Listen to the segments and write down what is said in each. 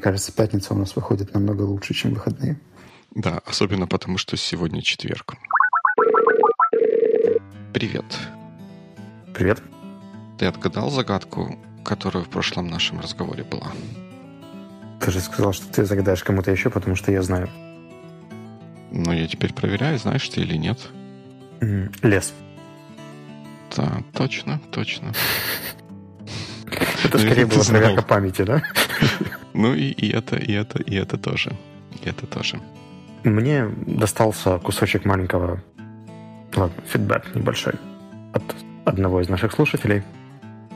кажется, пятница у нас выходит намного лучше, чем выходные. Да, особенно потому, что сегодня четверг. Привет. Привет. Ты отгадал загадку, которая в прошлом нашем разговоре была? Ты же сказал, что ты загадаешь кому-то еще, потому что я знаю. Ну, я теперь проверяю, знаешь ты или нет. Лес. Да, точно, точно. Это скорее была проверка памяти, да? Ну и, и это, и это, и это тоже. И это тоже. Мне достался кусочек маленького, ладно, фидбэк небольшой от одного из наших слушателей.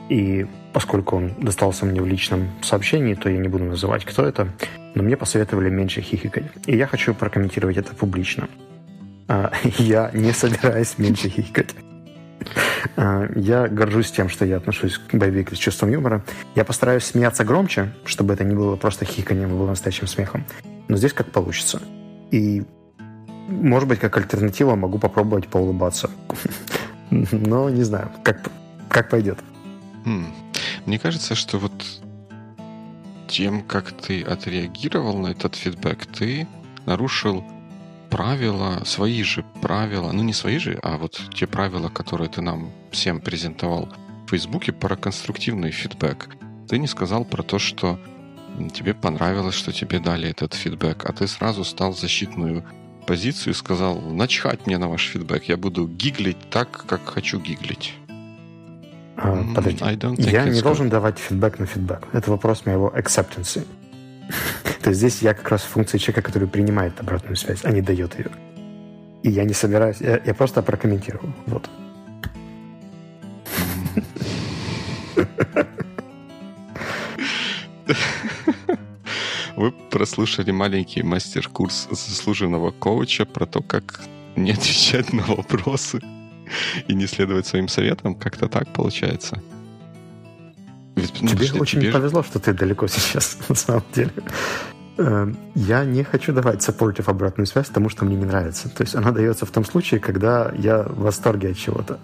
И поскольку он достался мне в личном сообщении, то я не буду называть, кто это, но мне посоветовали меньше хихикать. И я хочу прокомментировать это публично. А, я не собираюсь меньше хихикать. А, я горжусь тем, что я отношусь к боевику с чувством юмора. Я постараюсь смеяться громче, чтобы это не было просто хихиканием, а было настоящим смехом. Но здесь как получится. И, может быть, как альтернатива могу попробовать поулыбаться. Но не знаю, как, как пойдет. Хм. Мне кажется, что вот тем, как ты отреагировал на этот фидбэк, ты нарушил правила, свои же правила, ну не свои же, а вот те правила, которые ты нам всем презентовал в Фейсбуке про конструктивный фидбэк. Ты не сказал про то, что тебе понравилось, что тебе дали этот фидбэк, а ты сразу стал защитную позицию и сказал, начхать мне на ваш фидбэк, я буду гиглить так, как хочу гиглить. А, подожди, я не должен давать фидбэк на фидбэк. Это вопрос моего acceptance. То есть здесь я как раз функция человека, который принимает обратную связь, а не дает ее. И я не собираюсь, я, я просто прокомментирую. Вот. Вы прослушали маленький мастер-курс заслуженного коуча про то, как не отвечать на вопросы и не следовать своим советам. Как-то так получается. Ведь, ну, тебе очень тебе... повезло, что ты далеко сейчас, на самом деле. Эм, я не хочу давать supportive обратную связь тому, что мне не нравится. То есть она дается в том случае, когда я в восторге от чего-то.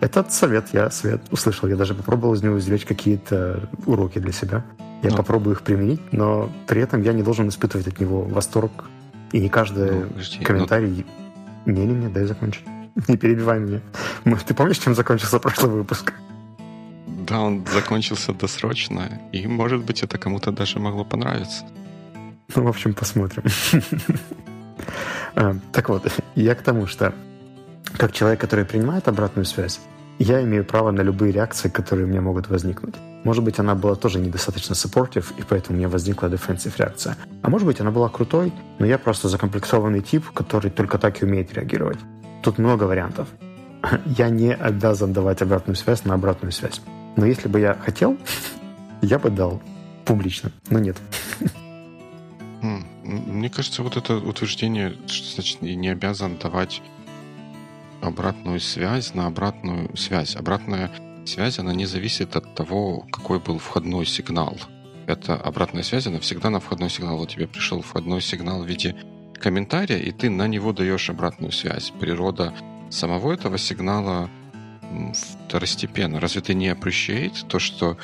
Этот совет я совет услышал. Я даже попробовал из него извлечь какие-то уроки для себя. Я ну. попробую их применить, но при этом я не должен испытывать от него восторг. И не каждый ну, подожди, комментарий... Ну... Не-не-не, дай закончить. Не перебивай меня. Ты помнишь, чем закончился прошлый выпуск? Да, он закончился досрочно, и, может быть, это кому-то даже могло понравиться. Ну, в общем, посмотрим. А, так вот, я к тому, что как человек, который принимает обратную связь, я имею право на любые реакции, которые у меня могут возникнуть. Может быть, она была тоже недостаточно supportive, и поэтому у меня возникла defensive реакция. А может быть, она была крутой, но я просто закомплексованный тип, который только так и умеет реагировать. Тут много вариантов. Я не обязан давать обратную связь на обратную связь. Но если бы я хотел, я бы дал публично, но нет. Мне кажется, вот это утверждение, что значит не обязан давать обратную связь на обратную связь. Обратная связь, она не зависит от того, какой был входной сигнал. Это обратная связь, она всегда на входной сигнал. Вот тебе пришел входной сигнал в виде комментария, и ты на него даешь обратную связь. Природа самого этого сигнала второстепенно. Разве ты не appreciate то, что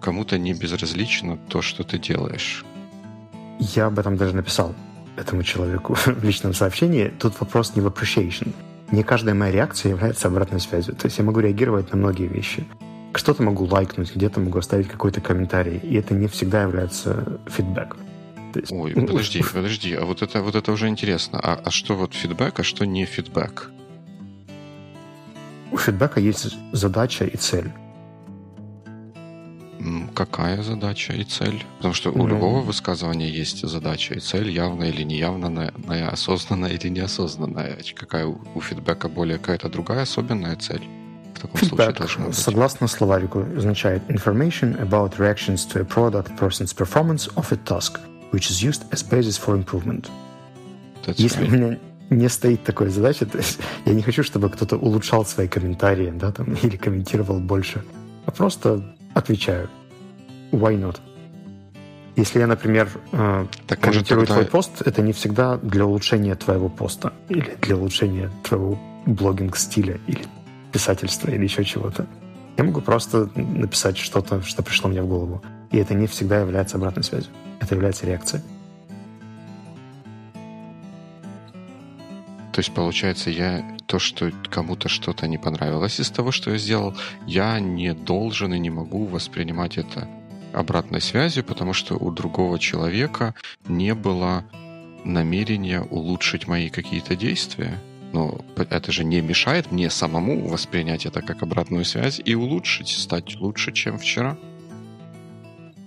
кому-то не безразлично то, что ты делаешь? Я об этом даже написал этому человеку в личном сообщении. Тут вопрос не в appreciation. Не каждая моя реакция является обратной связью. То есть я могу реагировать на многие вещи. Что-то могу лайкнуть, где-то могу оставить какой-то комментарий. И это не всегда является фидбэк. Есть, Ой, ну, подожди, подожди, а вот это, вот это уже интересно. А, а что вот фидбэк, а что не фидбэк? У фидбэка есть задача и цель. Какая задача и цель? Потому что у ну, любого высказывания есть задача и цель, явная или неявная, осознанная или неосознанная. Какая у, фидбэка более какая-то другая особенная цель? В таком Feedback, случае согласно словарику, означает information about reactions to a product person's performance of a task, which is used as basis for improvement. That's Если right. у меня не стоит такой задачи, то есть я не хочу, чтобы кто-то улучшал свои комментарии, да, там, или комментировал больше, а просто отвечаю. Why not? Если я, например, э, так комментирую тогда... твой пост, это не всегда для улучшения твоего поста или для улучшения твоего блогинг-стиля или писательства или еще чего-то. Я могу просто написать что-то, что пришло мне в голову. И это не всегда является обратной связью. Это является реакцией. То есть, получается, я то, что кому-то что-то не понравилось из того, что я сделал, я не должен и не могу воспринимать это обратной связью, потому что у другого человека не было намерения улучшить мои какие-то действия. Но это же не мешает мне самому воспринять это как обратную связь и улучшить, стать лучше, чем вчера.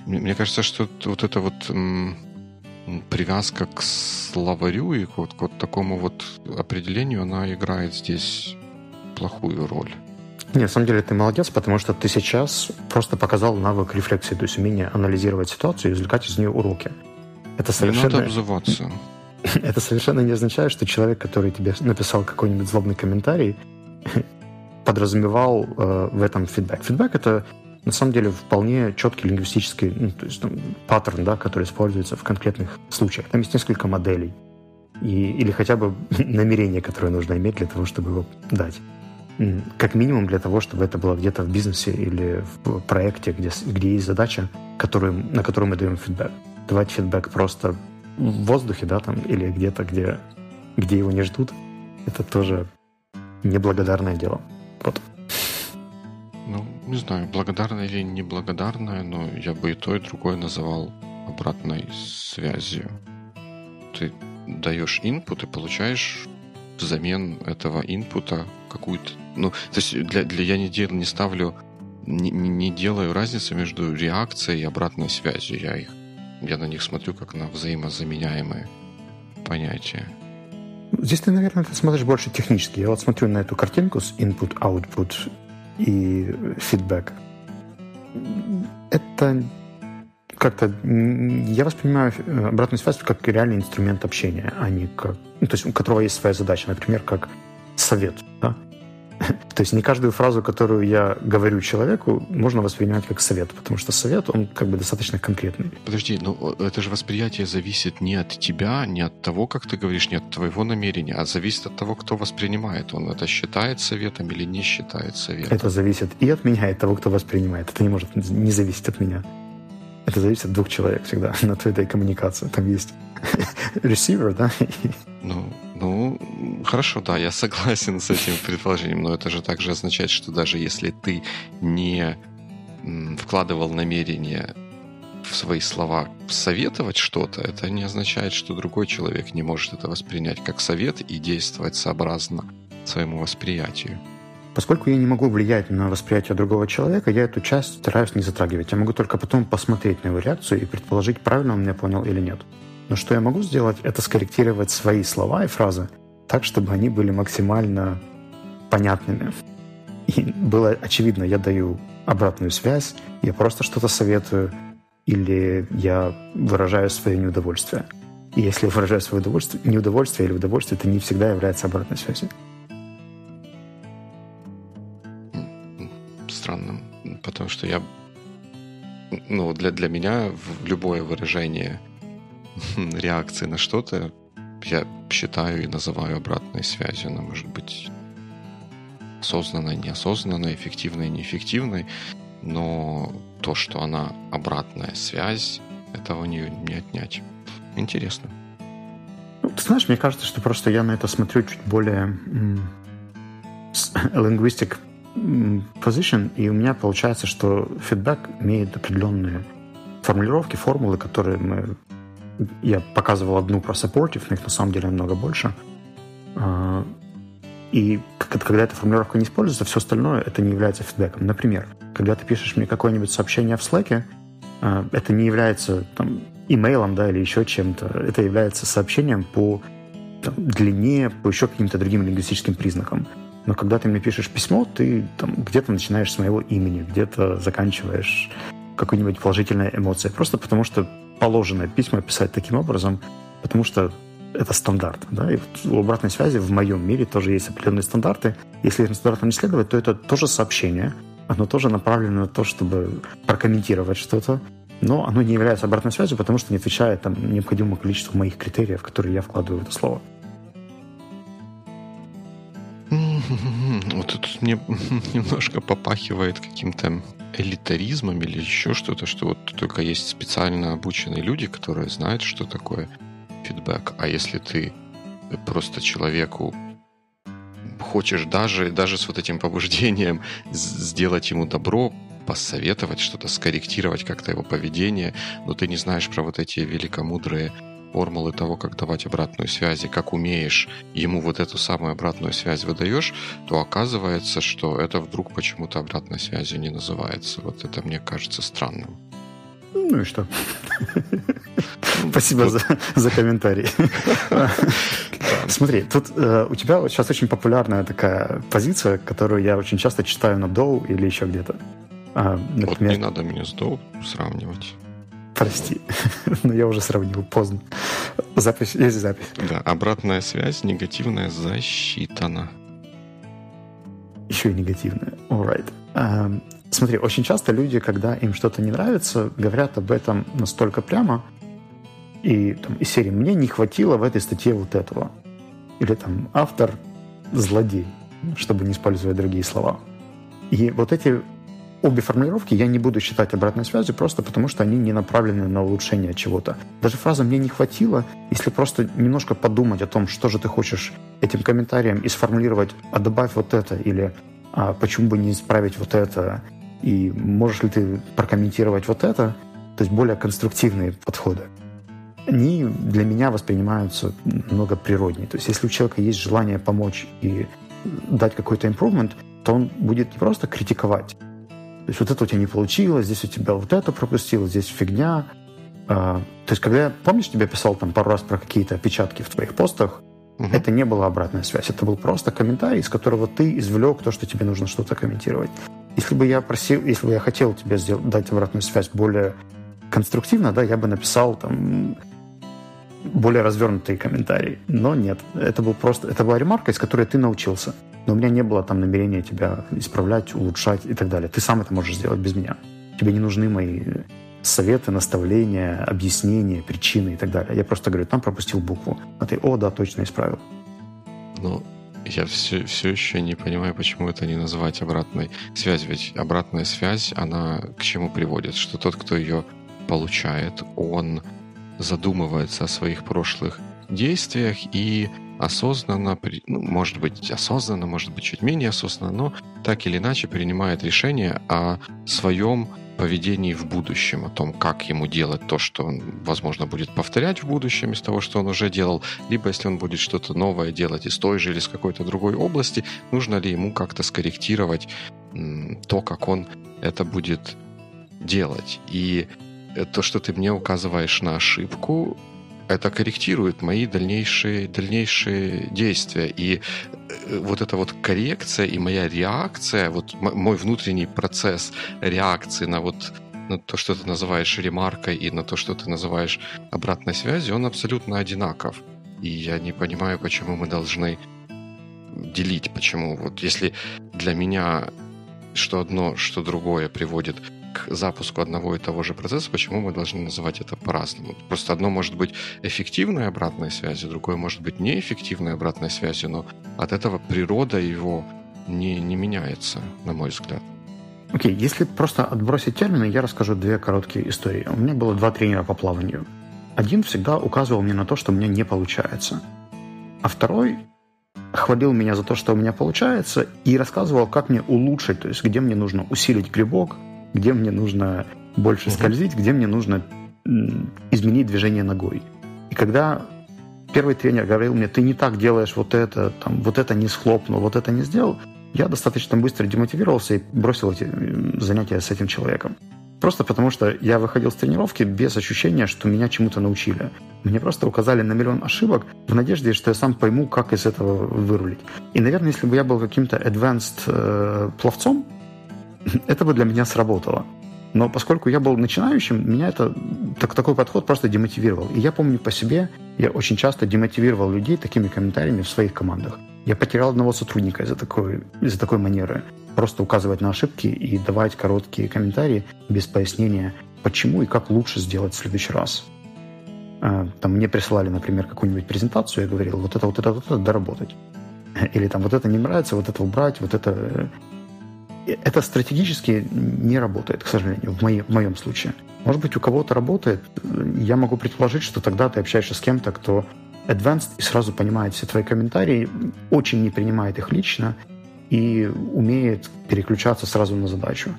Мне кажется, что вот это вот привязка к словарю и вот, к вот такому вот определению, она играет здесь плохую роль. Нет, на самом деле ты молодец, потому что ты сейчас просто показал навык рефлексии, то есть умение анализировать ситуацию и извлекать из нее уроки. Это совершенно... Не надо обзываться. Это совершенно не означает, что человек, который тебе написал какой-нибудь злобный комментарий, подразумевал э, в этом фидбэк. Фидбэк — это на самом деле вполне четкий лингвистический ну, то есть, ну, паттерн, да, который используется в конкретных случаях. Там есть несколько моделей. И, или хотя бы намерение, которое нужно иметь для того, чтобы его дать. Как минимум для того, чтобы это было где-то в бизнесе или в проекте, где, где есть задача, которую, на которую мы даем фидбэк. Давать фидбэк просто в воздухе, да, там, или где-то, где, где его не ждут, это тоже неблагодарное дело. Не знаю, благодарное или неблагодарное, но я бы и то, и другое называл обратной связью. Ты даешь инпут и получаешь взамен этого инпута какую-то... Ну, то есть для, для я не, дел, не ставлю, не, не делаю разницы между реакцией и обратной связью. Я их я на них смотрю как на взаимозаменяемые понятия. Здесь ты, наверное, ты смотришь больше технически. Я вот смотрю на эту картинку с input, output и feedback. Это как-то... Я воспринимаю э, обратную связь как реальный инструмент общения, а не как... Ну, то есть у которого есть своя задача, например, как совет. Да? То есть не каждую фразу, которую я говорю человеку, можно воспринимать как совет, потому что совет, он как бы достаточно конкретный. Подожди, но ну, это же восприятие зависит не от тебя, не от того, как ты говоришь, не от твоего намерения, а зависит от того, кто воспринимает. Он это считает советом или не считает советом. Это зависит и от меня, и от того, кто воспринимает. Это не может не зависеть от меня. Это зависит от двух человек всегда на этой коммуникации. Там есть receiver, да? Ну, ну, хорошо, да, я согласен с этим предположением, но это же также означает, что даже если ты не вкладывал намерение в свои слова советовать что-то, это не означает, что другой человек не может это воспринять как совет и действовать сообразно своему восприятию. Поскольку я не могу влиять на восприятие другого человека, я эту часть стараюсь не затрагивать. Я могу только потом посмотреть на его реакцию и предположить, правильно он меня понял или нет. Но что я могу сделать, это скорректировать свои слова и фразы так, чтобы они были максимально понятными. И было очевидно, я даю обратную связь, я просто что-то советую, или я выражаю свое неудовольствие. И если я выражаю свое удовольствие, неудовольствие или удовольствие, это не всегда является обратной связью. Странным, потому что я ну, для, для меня любое выражение реакции на что-то я считаю и называю обратной связью. Она может быть осознанной, неосознанной, эффективной, неэффективной, но то, что она обратная связь, этого не, не отнять. Интересно. Ну, ты знаешь, мне кажется, что просто я на это смотрю чуть более linguistic position, и у меня получается, что фидбэк имеет определенные формулировки, формулы, которые мы я показывал одну про supportive, но их на самом деле намного больше. А, и когда эта формулировка не используется, все остальное это не является фидбэком. Например, когда ты пишешь мне какое-нибудь сообщение в Slack, а, это не является там, имейлом да, или еще чем-то. Это является сообщением по там, длине, по еще каким-то другим лингвистическим признакам. Но когда ты мне пишешь письмо, ты там где-то начинаешь с моего имени, где-то заканчиваешь какой-нибудь положительной эмоцией. Просто потому что положено письма писать таким образом, потому что это стандарт. Да? И в обратной связи в моем мире тоже есть определенные стандарты. Если этим стандартам не следовать, то это тоже сообщение. Оно тоже направлено на то, чтобы прокомментировать что-то. Но оно не является обратной связью, потому что не отвечает там, необходимому количеству моих критериев, которые я вкладываю в это слово. Вот тут мне немножко попахивает каким-то элитаризмом или еще что-то, что вот только есть специально обученные люди, которые знают, что такое фидбэк. А если ты просто человеку хочешь даже, даже с вот этим побуждением сделать ему добро, посоветовать что-то, скорректировать как-то его поведение, но ты не знаешь про вот эти великомудрые формулы того, как давать обратную связь, и как умеешь ему вот эту самую обратную связь выдаешь, то оказывается, что это вдруг почему-то обратной связью не называется. Вот это мне кажется странным. Ну и что? Спасибо за, за комментарий. Смотри, тут э, у тебя сейчас очень популярная такая позиция, которую я очень часто читаю на Доу или еще где-то. А, например... Вот не надо меня с Доу сравнивать. Прости, но я уже сравнил поздно. Запись, есть запись. Да, обратная связь негативная засчитана. Еще и негативная. Alright. Um, смотри, очень часто люди, когда им что-то не нравится, говорят об этом настолько прямо, и там, из серии «Мне не хватило в этой статье вот этого». Или там «Автор злодей», чтобы не использовать другие слова. И вот эти обе формулировки я не буду считать обратной связью просто потому, что они не направлены на улучшение чего-то. Даже фраза «мне не хватило», если просто немножко подумать о том, что же ты хочешь этим комментарием и сформулировать «а добавь вот это» или «а почему бы не исправить вот это» и «можешь ли ты прокомментировать вот это», то есть более конструктивные подходы они для меня воспринимаются много природнее. То есть если у человека есть желание помочь и дать какой-то improvement, то он будет не просто критиковать, то есть вот это у тебя не получилось, здесь у тебя вот это пропустило, здесь фигня. А, то есть когда я, помнишь, тебе писал там пару раз про какие-то опечатки в твоих постах, угу. это не была обратная связь, это был просто комментарий, из которого ты извлек то, что тебе нужно что-то комментировать. Если бы я просил, если бы я хотел тебе сделать, дать обратную связь более конструктивно, да, я бы написал там более развернутые комментарии. Но нет, это был просто, это была ремарка, из которой ты научился. Но у меня не было там намерения тебя исправлять, улучшать и так далее. Ты сам это можешь сделать без меня. Тебе не нужны мои советы, наставления, объяснения, причины и так далее. Я просто говорю, там пропустил букву. А ты, о, да, точно исправил. Ну, я все, все еще не понимаю, почему это не называть обратной связью. Ведь обратная связь, она к чему приводит? Что тот, кто ее получает, он задумывается о своих прошлых действиях и осознанно, ну, может быть осознанно, может быть чуть менее осознанно, но так или иначе принимает решение о своем поведении в будущем, о том, как ему делать то, что он, возможно, будет повторять в будущем из того, что он уже делал, либо если он будет что-то новое делать из той же или из какой-то другой области, нужно ли ему как-то скорректировать то, как он это будет делать. И то, что ты мне указываешь на ошибку, это корректирует мои дальнейшие, дальнейшие действия. И э, вот эта вот коррекция и моя реакция, вот мой внутренний процесс реакции на вот на то, что ты называешь ремаркой, и на то, что ты называешь обратной связью, он абсолютно одинаков. И я не понимаю, почему мы должны делить, почему вот если для меня что одно, что другое приводит к запуску одного и того же процесса, почему мы должны называть это по-разному. Просто одно может быть эффективной обратной связью, другое может быть неэффективной обратной связью, но от этого природа его не, не меняется, на мой взгляд. Окей, okay, если просто отбросить термины, я расскажу две короткие истории. У меня было два тренера по плаванию. Один всегда указывал мне на то, что у меня не получается. А второй хвалил меня за то, что у меня получается, и рассказывал, как мне улучшить, то есть где мне нужно усилить грибок, где мне нужно больше угу. скользить, где мне нужно изменить движение ногой. И когда первый тренер говорил мне, ты не так делаешь вот это, там, вот это не схлопнул, вот это не сделал, я достаточно быстро демотивировался и бросил эти занятия с этим человеком. Просто потому, что я выходил с тренировки без ощущения, что меня чему-то научили. Мне просто указали на миллион ошибок в надежде, что я сам пойму, как из этого вырулить. И, наверное, если бы я был каким-то advanced э, пловцом, это бы для меня сработало. Но поскольку я был начинающим, меня это, так, такой подход просто демотивировал. И я помню по себе, я очень часто демотивировал людей такими комментариями в своих командах. Я потерял одного сотрудника из-за такой, из-за такой манеры. Просто указывать на ошибки и давать короткие комментарии без пояснения, почему и как лучше сделать в следующий раз. А, там мне присылали, например, какую-нибудь презентацию, я говорил, вот это, вот это, вот это доработать. Или там вот это не нравится, вот это убрать, вот это... Это стратегически не работает, к сожалению, в, моей, в моем случае. Может быть, у кого-то работает. Я могу предположить, что тогда ты общаешься с кем-то, кто advanced и сразу понимает все твои комментарии, очень не принимает их лично и умеет переключаться сразу на задачу.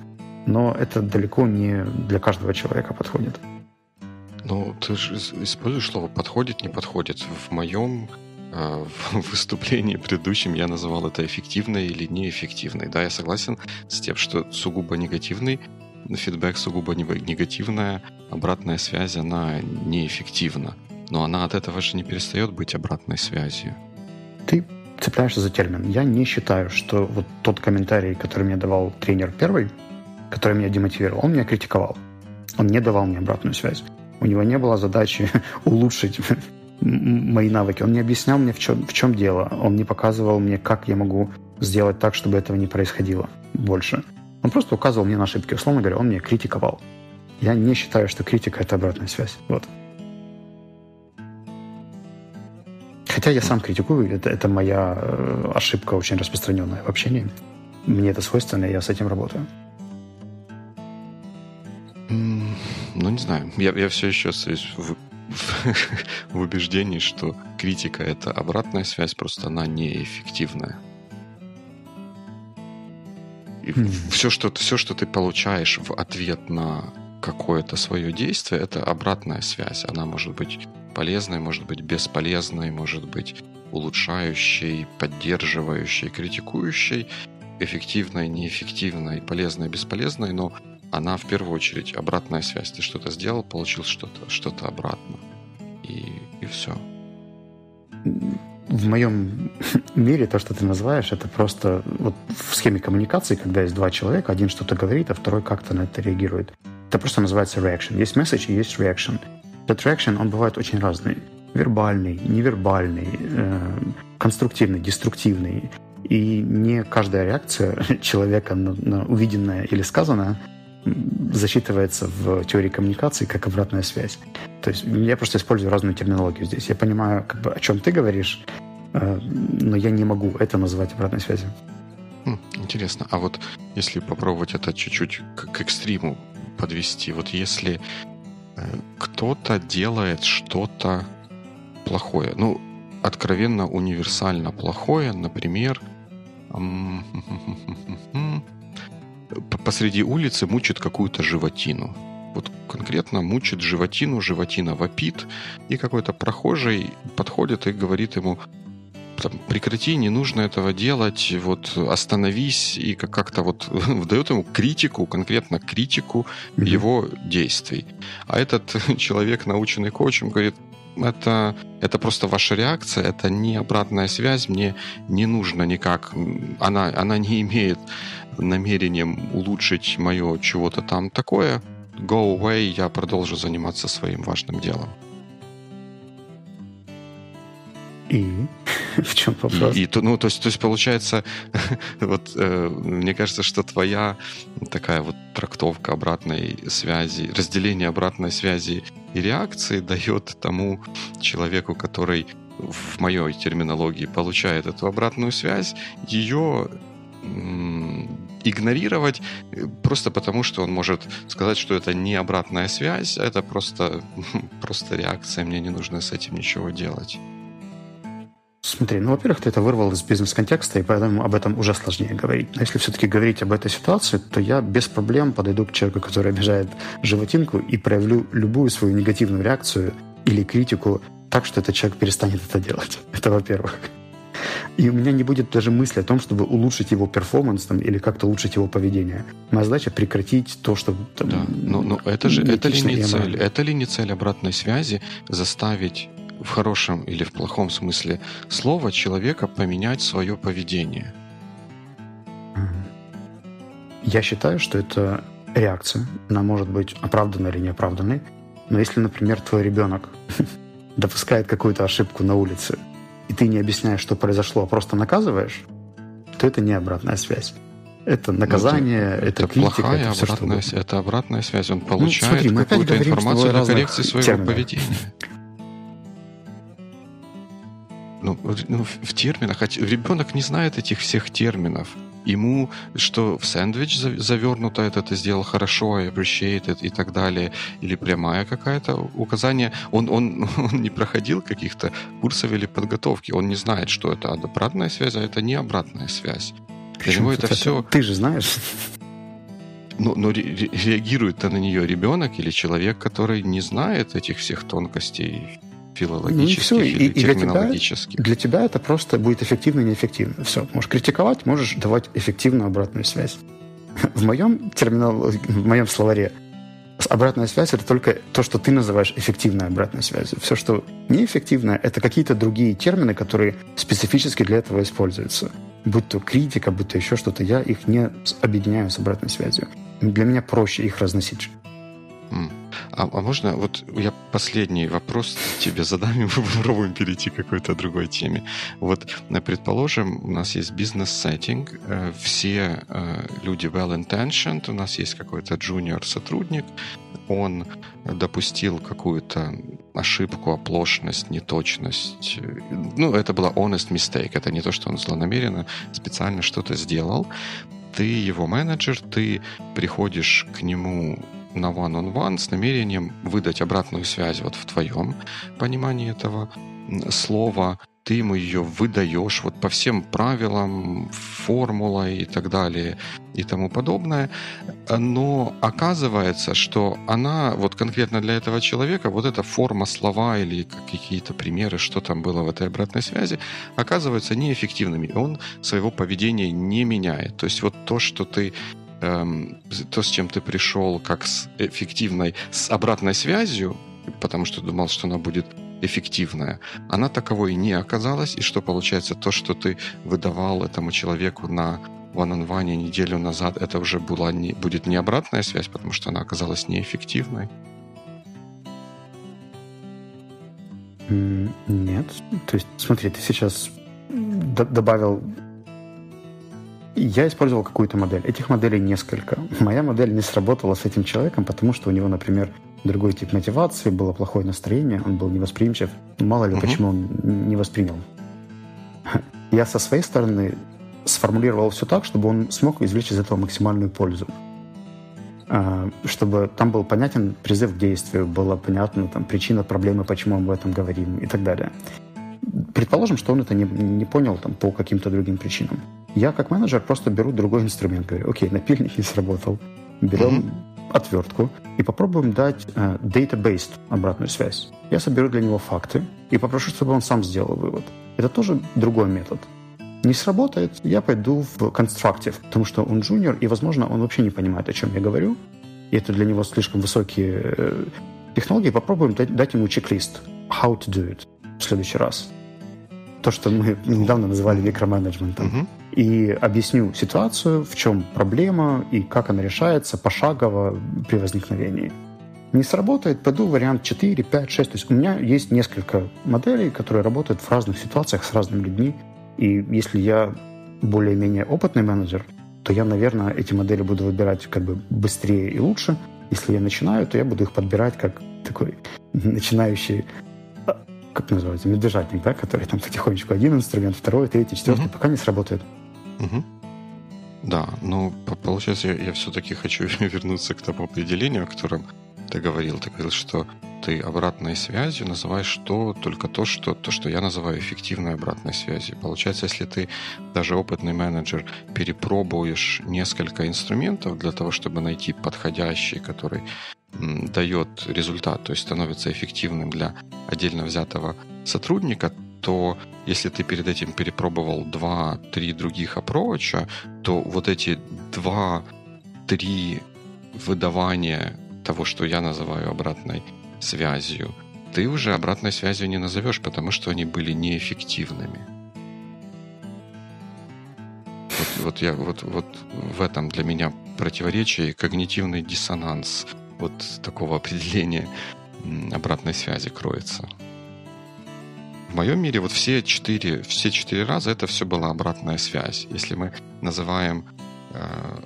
Но это далеко не для каждого человека подходит. Ну, ты же используешь слово «подходит», «не подходит». В моем э, выступлении предыдущем я называл это эффективной или неэффективной. Да, я согласен с тем, что сугубо негативный фидбэк, сугубо негативная обратная связь, она неэффективна. Но она от этого же не перестает быть обратной связью. Ты цепляешься за термин. Я не считаю, что вот тот комментарий, который мне давал тренер первый, который меня демотивировал, он меня критиковал. Он не давал мне обратную связь. У него не было задачи улучшить мои навыки. Он не объяснял мне, в чем, в чем дело. Он не показывал мне, как я могу сделать так, чтобы этого не происходило больше. Он просто указывал мне на ошибки. Условно говоря, он меня критиковал. Я не считаю, что критика — это обратная связь. Вот. Хотя я сам критикую, это, это моя э, ошибка очень распространенная в общении. Мне это свойственно, и я с этим работаю. Ну, не знаю. Я, я все еще остаюсь в, убеждении, что критика — это обратная связь, просто она неэффективная. И mm. все, что, все, что ты получаешь в ответ на какое-то свое действие, это обратная связь. Она может быть полезной, может быть бесполезной, может быть улучшающей, поддерживающей, критикующей, эффективной, неэффективной, полезной, бесполезной, но она в первую очередь обратная связь. Ты что-то сделал, получил что-то, что-то обратно. И, и все. В моем мире то, что ты называешь, это просто вот в схеме коммуникации, когда есть два человека, один что-то говорит, а второй как-то на это реагирует. Это просто называется reaction. Есть message и есть reaction. Этот reaction, он бывает очень разный. Вербальный, невербальный, э, конструктивный, деструктивный. И не каждая реакция человека на, на увиденное или сказанное засчитывается в теории коммуникации как обратная связь. То есть я просто использую разную терминологию здесь. Я понимаю, как бы, о чем ты говоришь, э, но я не могу это называть обратной связью. Хм, интересно. А вот если попробовать это чуть-чуть к, к экстриму подвести, вот если э, кто-то делает что-то плохое, ну, откровенно универсально плохое, например, посреди улицы мучит какую-то животину. Вот конкретно мучит животину, животина вопит, и какой-то прохожий подходит и говорит ему, там, прекрати, не нужно этого делать, вот остановись, и как-то вот дает ему критику, конкретно критику mm-hmm. его действий. А этот человек, наученный коучем, говорит, это, это просто ваша реакция, это не обратная связь, мне не нужно никак, она, она не имеет намерением улучшить мое чего-то там такое, go away, я продолжу заниматься своим важным делом. И в чем вопрос? И, ну, то есть, то есть получается, вот э, мне кажется, что твоя такая вот трактовка обратной связи, разделение обратной связи и реакции дает тому человеку, который в моей терминологии получает эту обратную связь, ее игнорировать просто потому, что он может сказать, что это не обратная связь, а это просто, просто реакция, мне не нужно с этим ничего делать. Смотри, ну, во-первых, ты это вырвал из бизнес-контекста, и поэтому об этом уже сложнее говорить. Но если все-таки говорить об этой ситуации, то я без проблем подойду к человеку, который обижает животинку, и проявлю любую свою негативную реакцию или критику так, что этот человек перестанет это делать. Это во-первых. И у меня не будет даже мысли о том, чтобы улучшить его перформанс там, или как-то улучшить его поведение. Моя задача прекратить то, что там, да. но, но это же это ли не цель? Это ли не цель обратной связи заставить в хорошем или в плохом смысле слова человека поменять свое поведение? Я считаю, что это реакция. Она может быть оправданной или неоправданной. Но если, например, твой ребенок допускает какую-то ошибку на улице, и ты не объясняешь, что произошло, а просто наказываешь, то это не обратная связь. Это наказание, ну, это, это критика, плохая это все, обратная, что это обратная связь. Он получает ну, какую-то информацию для коррекции своего терминов. поведения. Ну, ну, ну, в терминах, ребенок не знает этих всех терминов. Ему, что в сэндвич завернуто, это ты сделал хорошо, I appreciate it и так далее, или прямая какая-то указание. Он, он, он не проходил каких-то курсов или подготовки, он не знает, что это обратная связь, а это не обратная связь. Для него это, все... Ты же знаешь. Но, но ре- реагирует на нее ребенок или человек, который не знает этих всех тонкостей филологических ну, и или и, терминологических. Для тебя, для тебя это просто будет эффективно и неэффективно. Все. Можешь критиковать, можешь давать эффективную обратную связь. В моем терминал, в моем словаре обратная связь это только то, что ты называешь эффективной обратной связью. Все, что неэффективно, это какие-то другие термины, которые специфически для этого используются. Будь то критика, будь то еще что-то, я их не объединяю с обратной связью. Для меня проще их разносить. А, а можно, вот я последний вопрос тебе задам, и мы попробуем перейти к какой-то другой теме. Вот, э, предположим, у нас есть бизнес-сеттинг, э, все э, люди well-intentioned, у нас есть какой-то junior-сотрудник, он допустил какую-то ошибку, оплошность, неточность. Ну, это была honest mistake, это не то, что он злонамеренно специально что-то сделал. Ты его менеджер, ты приходишь к нему на one-on-one с намерением выдать обратную связь вот в твоем понимании этого слова, ты ему ее выдаешь вот по всем правилам, формула и так далее и тому подобное. Но оказывается, что она вот конкретно для этого человека, вот эта форма слова или какие-то примеры, что там было в этой обратной связи, оказываются неэффективными. Он своего поведения не меняет. То есть вот то, что ты то, с чем ты пришел, как с эффективной, с обратной связью, потому что думал, что она будет эффективная, она таковой не оказалась, и что получается, то, что ты выдавал этому человеку на one-on-one неделю назад, это уже была не, будет не обратная связь, потому что она оказалась неэффективной? Нет. То есть, смотри, ты сейчас добавил я использовал какую-то модель. Этих моделей несколько. Моя модель не сработала с этим человеком, потому что у него, например, другой тип мотивации, было плохое настроение, он был невосприимчив. Мало ли, угу. почему он не воспринял. Я со своей стороны сформулировал все так, чтобы он смог извлечь из этого максимальную пользу. А, чтобы там был понятен призыв к действию, было понятно там, причина проблемы, почему мы об этом говорим и так далее. Предположим, что он это не, не понял там, по каким-то другим причинам. Я как менеджер просто беру другой инструмент. Говорю, окей, напильник не сработал. Берем mm-hmm. отвертку и попробуем дать э, data-based обратную связь. Я соберу для него факты и попрошу, чтобы он сам сделал вывод. Это тоже другой метод. Не сработает, я пойду в constructive, потому что он джуниор, и, возможно, он вообще не понимает, о чем я говорю. И это для него слишком высокие э, технологии. Попробуем дать, дать ему чек-лист. How to do it в следующий раз. То, что мы недавно называли микроменеджментом. Uh-huh и объясню ситуацию, в чем проблема и как она решается пошагово при возникновении. Не сработает, пойду вариант 4, 5, 6. То есть у меня есть несколько моделей, которые работают в разных ситуациях с разными людьми. И если я более-менее опытный менеджер, то я, наверное, эти модели буду выбирать как бы быстрее и лучше. Если я начинаю, то я буду их подбирать как такой начинающий а, как называется, медвежатник, да, который там потихонечку один инструмент, второй, третий, четвертый, mm-hmm. пока не сработает. Угу. Да, но получается, я, я все-таки хочу вернуться к тому определению, о котором ты говорил. Ты говорил, что ты обратной связью называешь то, только то, что, то, что я называю эффективной обратной связью. Получается, если ты даже опытный менеджер перепробуешь несколько инструментов для того, чтобы найти подходящий, который дает результат, то есть становится эффективным для отдельно взятого сотрудника, то если ты перед этим перепробовал два-три других аппроача, то вот эти два-три выдавания того, что я называю обратной связью, ты уже обратной связью не назовешь, потому что они были неэффективными. Вот, вот, я, вот, вот в этом для меня противоречие и когнитивный диссонанс вот такого определения обратной связи кроется. В моем мире вот все четыре, все четыре раза это все была обратная связь. Если мы называем э,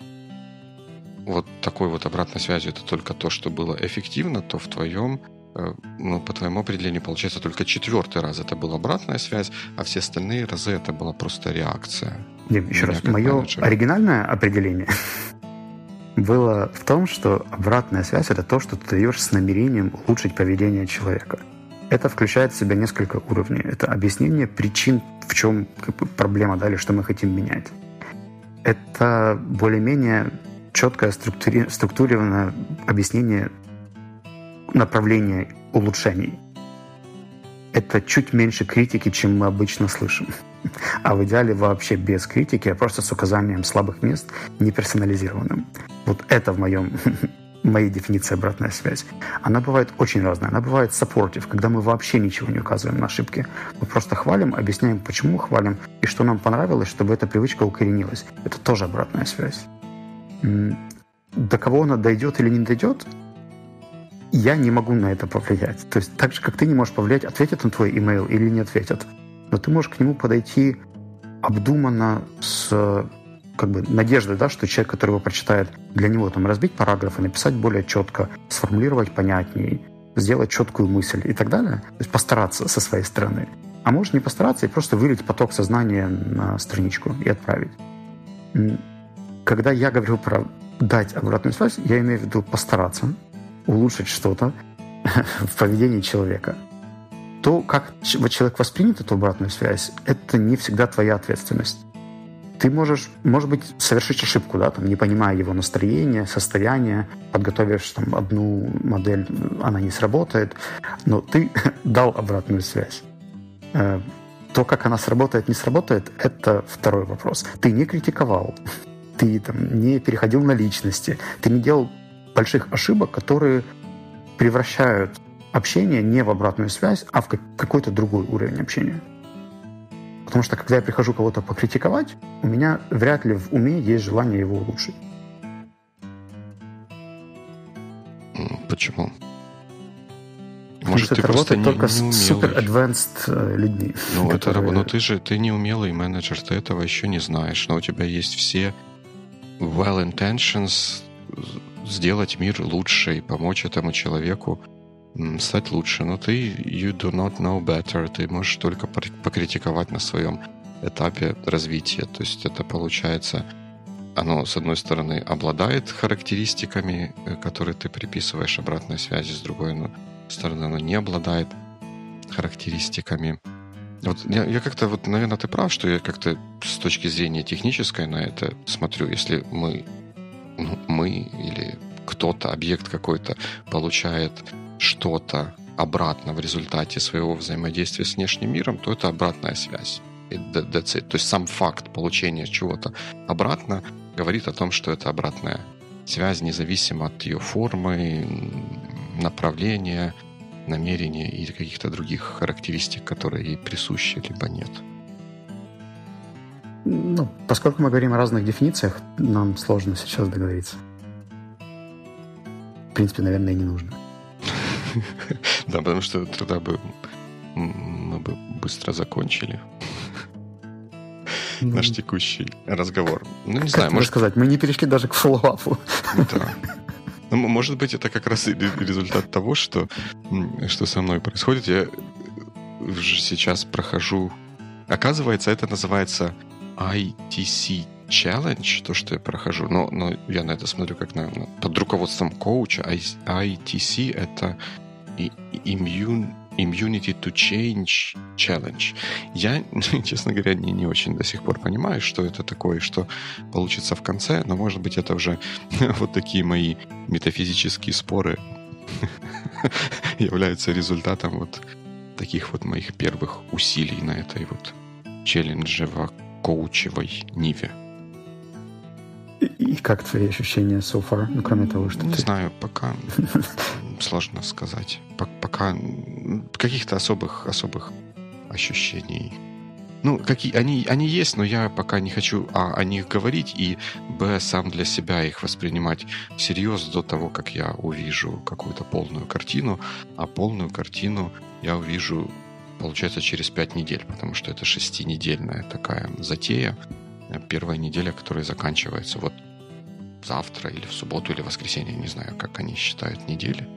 вот такой вот обратной связью это только то, что было эффективно, то в твоем э, ну, по твоему определению, получается, только четвертый раз это была обратная связь, а все остальные разы это была просто реакция. Дим, еще раз, мое менеджера. оригинальное определение было в том, что обратная связь — это то, что ты даешь с намерением улучшить поведение человека. Это включает в себя несколько уровней. Это объяснение причин, в чем проблема, да, или что мы хотим менять. Это более-менее четкое структури- структурированное объяснение направления улучшений. Это чуть меньше критики, чем мы обычно слышим. А в идеале вообще без критики, а просто с указанием слабых мест, не персонализированным. Вот это в моем моей дефиниции обратная связь. Она бывает очень разная. Она бывает supportive, когда мы вообще ничего не указываем на ошибки. Мы просто хвалим, объясняем, почему хвалим и что нам понравилось, чтобы эта привычка укоренилась. Это тоже обратная связь. До кого она дойдет или не дойдет, я не могу на это повлиять. То есть так же, как ты не можешь повлиять, ответят на твой имейл или не ответят. Но ты можешь к нему подойти обдуманно с как бы надеждой, да, что человек, который его прочитает, для него там разбить параграфы, написать более четко, сформулировать понятнее, сделать четкую мысль и так далее. То есть постараться со своей стороны. А может не постараться и просто вылить поток сознания на страничку и отправить. Когда я говорю про дать обратную связь, я имею в виду постараться улучшить что-то в поведении человека. То, как человек воспримет эту обратную связь, это не всегда твоя ответственность ты можешь, может быть, совершить ошибку, да, там, не понимая его настроения, состояния, подготовишь там одну модель, она не сработает, но ты дал обратную связь. Э, то, как она сработает, не сработает, это второй вопрос. Ты не критиковал, ты там, не переходил на личности, ты не делал больших ошибок, которые превращают общение не в обратную связь, а в какой-то другой уровень общения. Потому что когда я прихожу кого-то покритиковать, у меня вряд ли в уме есть желание его улучшить. Почему? Может, это работает только не, не с супер advanced э, людьми. Ну, которые... это, но ты же ты не умелый менеджер, ты этого еще не знаешь. Но у тебя есть все well intentions сделать мир лучше и помочь этому человеку стать лучше, но ты you do not know better, ты можешь только покритиковать на своем этапе развития. То есть это получается, оно, с одной стороны, обладает характеристиками, э, которые ты приписываешь обратной связи, с другой ну, стороны, оно не обладает характеристиками. Вот я, я как-то, вот, наверное, ты прав, что я как-то с точки зрения технической на это смотрю. Если мы, ну, мы или кто-то, объект какой-то получает что-то обратно в результате своего взаимодействия с внешним миром, то это обратная связь. То есть сам факт получения чего-то обратно говорит о том, что это обратная связь, независимо от ее формы, направления, намерения или каких-то других характеристик, которые ей присущи, либо нет. Ну, поскольку мы говорим о разных дефинициях, нам сложно сейчас договориться. В принципе, наверное, и не нужно. Да, потому что тогда бы мы бы быстро закончили ну. наш текущий разговор. Ну, не знаю, может... сказать, мы не перешли даже к фоллоуапу. Да. Ну, может быть, это как раз результат того, что, что со мной происходит. Я сейчас прохожу... Оказывается, это называется ITC challenge, то, что я прохожу, но, но я на это смотрю как на, под руководством коуча. ITC — это immune, Immunity to Change Challenge. Я, честно говоря, не, не очень до сих пор понимаю, что это такое, что получится в конце, но, может быть, это уже вот такие мои метафизические споры являются результатом вот таких вот моих первых усилий на этой вот челленджево-коучевой ниве. И как твои ощущения so far? Ну, кроме того, что Не ты... знаю, пока сложно сказать. Пока каких-то особых, особых ощущений. Ну, какие они, они есть, но я пока не хочу а, о них говорить и б сам для себя их воспринимать всерьез до того, как я увижу какую-то полную картину, а полную картину я увижу, получается, через пять недель, потому что это шестинедельная такая затея. Первая неделя, которая заканчивается вот завтра или в субботу или в воскресенье, не знаю, как они считают недели.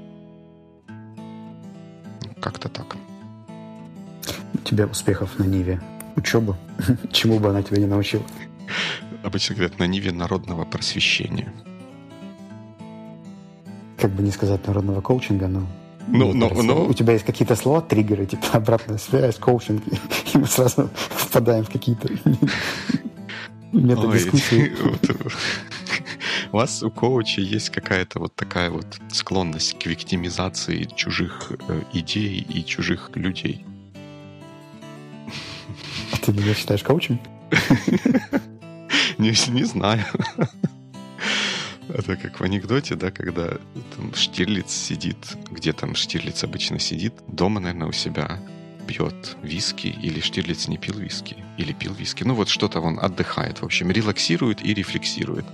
как-то так. У тебя успехов на Ниве. Учеба. Чему бы она тебя не научила? Обычно говорят на Ниве народного просвещения. Как бы не сказать народного коучинга, но ну, но, но... У тебя есть какие-то слова, триггеры, типа обратная связь, коучинг, и мы сразу впадаем в какие-то методы дискуссии. У вас у коуча есть какая-то вот такая вот склонность к виктимизации чужих э, идей и чужих людей. А ты меня считаешь коучем? не, не знаю. Это как в анекдоте, да, когда там Штирлиц сидит, где там Штирлиц обычно сидит, дома, наверное, у себя пьет виски, или Штирлиц не пил виски, или пил виски. Ну вот что-то он отдыхает, в общем, релаксирует и рефлексирует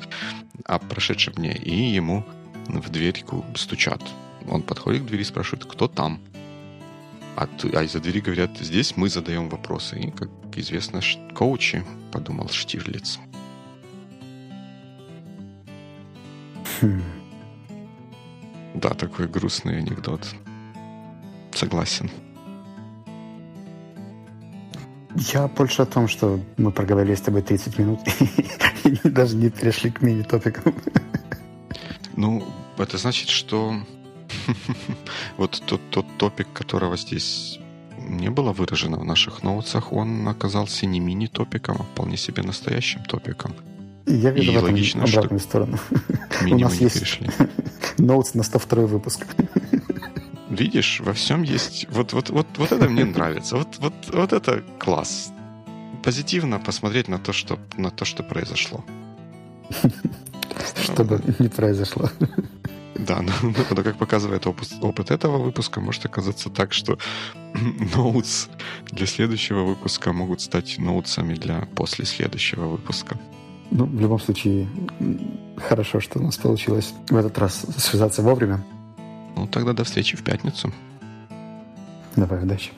о прошедшем дне. И ему в дверьку стучат. Он подходит к двери и спрашивает, кто там? А, а из-за двери говорят, здесь мы задаем вопросы. И, как известно, коучи, подумал Штирлиц. Хм. Да, такой грустный анекдот. Согласен. Я больше о том, что мы проговорили с тобой 30 минут и даже не перешли к мини-топикам. Ну, это значит, что вот тот, тот топик, которого здесь не было выражено в наших ноутсах, он оказался не мини-топиком, а вполне себе настоящим топиком. Я вижу и в логично, обратную что сторону. У нас есть перешли. ноутс на 102 выпуск. Видишь, во всем есть... Вот, вот, вот, вот это мне нравится. Вот, вот, вот это класс. Позитивно посмотреть на то, что, на то, что произошло. Чтобы не произошло. Да, но, но как показывает опыт, опыт этого выпуска, может оказаться так, что ноутс для следующего выпуска могут стать ноутсами для после следующего выпуска. Ну, в любом случае, хорошо, что у нас получилось в этот раз связаться вовремя. Ну, тогда до встречи в пятницу. Давай, удачи.